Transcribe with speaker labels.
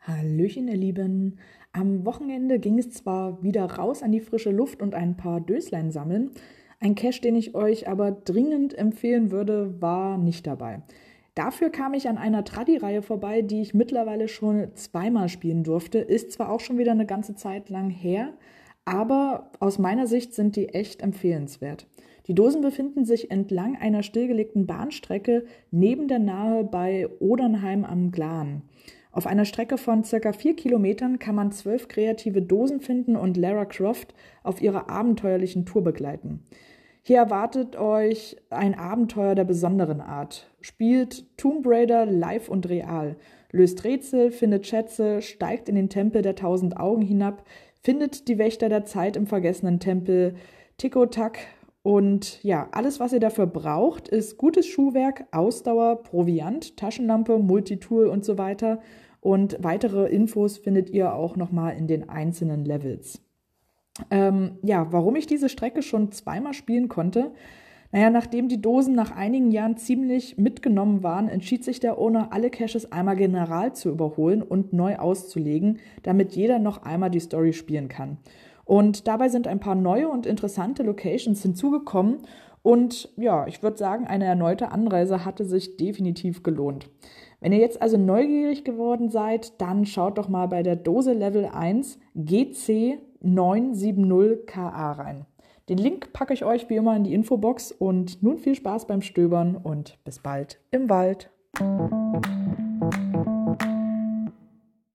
Speaker 1: Hallöchen, ihr Lieben. Am Wochenende ging es zwar wieder raus an die frische Luft und ein paar Döslein sammeln. Ein Cache, den ich euch aber dringend empfehlen würde, war nicht dabei. Dafür kam ich an einer Tradi-Reihe vorbei, die ich mittlerweile schon zweimal spielen durfte. Ist zwar auch schon wieder eine ganze Zeit lang her, aber aus meiner Sicht sind die echt empfehlenswert. Die Dosen befinden sich entlang einer stillgelegten Bahnstrecke neben der Nahe bei Odernheim am Glan. Auf einer Strecke von circa vier Kilometern kann man zwölf kreative Dosen finden und Lara Croft auf ihrer abenteuerlichen Tour begleiten. Hier erwartet euch ein Abenteuer der besonderen Art. Spielt Tomb Raider live und real. Löst Rätsel, findet Schätze, steigt in den Tempel der tausend Augen hinab, findet die Wächter der Zeit im vergessenen Tempel Tikotak. Und ja, alles, was ihr dafür braucht, ist gutes Schuhwerk, Ausdauer, Proviant, Taschenlampe, Multitool und so weiter. Und weitere Infos findet ihr auch nochmal in den einzelnen Levels. Ähm, ja, warum ich diese Strecke schon zweimal spielen konnte. Naja, nachdem die Dosen nach einigen Jahren ziemlich mitgenommen waren, entschied sich der Owner, alle Caches einmal general zu überholen und neu auszulegen, damit jeder noch einmal die Story spielen kann. Und dabei sind ein paar neue und interessante Locations hinzugekommen und ja, ich würde sagen, eine erneute Anreise hatte sich definitiv gelohnt. Wenn ihr jetzt also neugierig geworden seid, dann schaut doch mal bei der Dose Level 1 GC970KA rein. Den Link packe ich euch wie immer in die Infobox und nun viel Spaß beim Stöbern und bis bald im Wald.